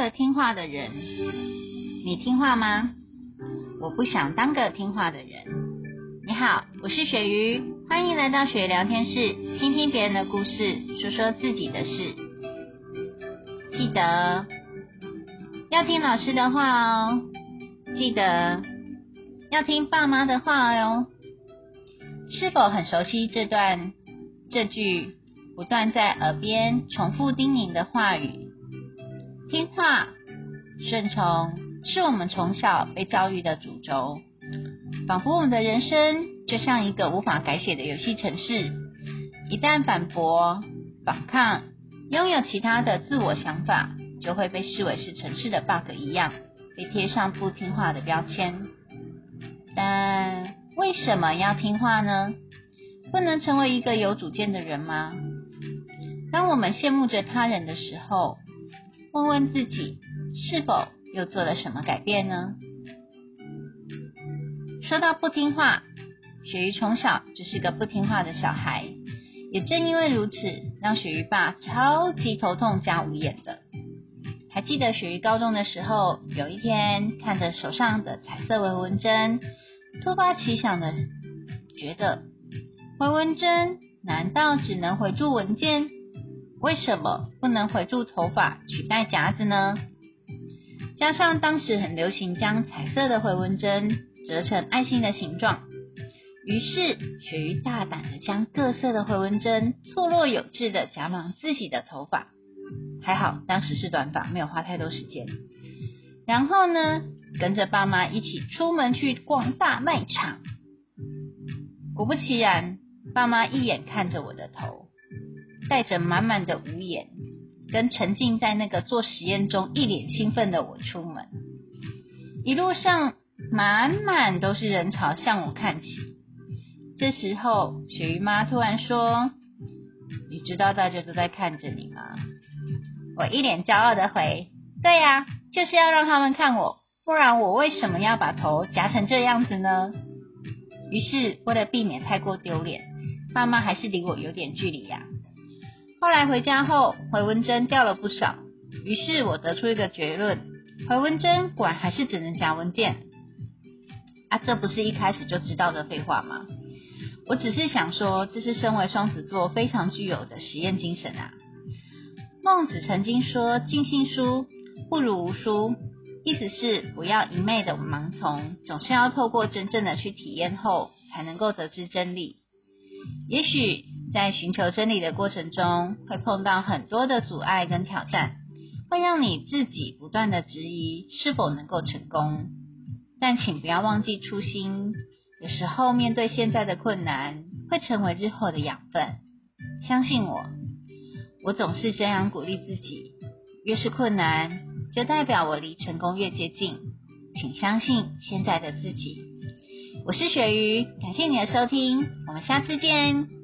个听话的人，你听话吗？我不想当个听话的人。你好，我是雪鱼，欢迎来到雪鱼聊天室，听听别人的故事，说说自己的事。记得要听老师的话哦，记得要听爸妈的话哦。是否很熟悉这段这句不断在耳边重复叮咛的话语？听话、顺从是我们从小被教育的主轴，仿佛我们的人生就像一个无法改写的游戏程式。一旦反驳、反抗、拥有其他的自我想法，就会被视为是城市的 bug 一样，被贴上不听话的标签。但为什么要听话呢？不能成为一个有主见的人吗？当我们羡慕着他人的时候，问问自己，是否又做了什么改变呢？说到不听话，雪鱼从小就是个不听话的小孩，也正因为如此，让雪鱼爸超级头痛加无言的。还记得雪鱼高中的时候，有一天看着手上的彩色回纹针，突发奇想的觉得，回纹针难道只能回住文件？为什么不能回住头发取代夹子呢？加上当时很流行将彩色的回纹针折成爱心的形状，于是雪鱼大胆的将各色的回纹针错落有致的夹满自己的头发。还好当时是短发，没有花太多时间。然后呢，跟着爸妈一起出门去逛大卖场。果不其然，爸妈一眼看着我的头。带着满满的无言，跟沉浸在那个做实验中一脸兴奋的我出门，一路上满满都是人潮向我看齐。这时候，鳕鱼妈突然说：“你知道大家都在看着你吗？”我一脸骄傲的回：“对呀，就是要让他们看我，不然我为什么要把头夹成这样子呢？”于是，为了避免太过丢脸，爸妈还是离我有点距离呀。后来回家后，回纹针掉了不少，于是我得出一个结论：回纹针果然还是只能夹文件。啊，这不是一开始就知道的废话吗？我只是想说，这是身为双子座非常具有的实验精神啊。孟子曾经说：“尽信书不如无书”，意思是不要一昧的盲从，总是要透过真正的去体验后，才能够得知真理。也许。在寻求真理的过程中，会碰到很多的阻碍跟挑战，会让你自己不断的质疑是否能够成功。但请不要忘记初心，有时候面对现在的困难，会成为日后的养分。相信我，我总是这样鼓励自己。越是困难，就代表我离成功越接近。请相信现在的自己。我是雪鱼，感谢你的收听，我们下次见。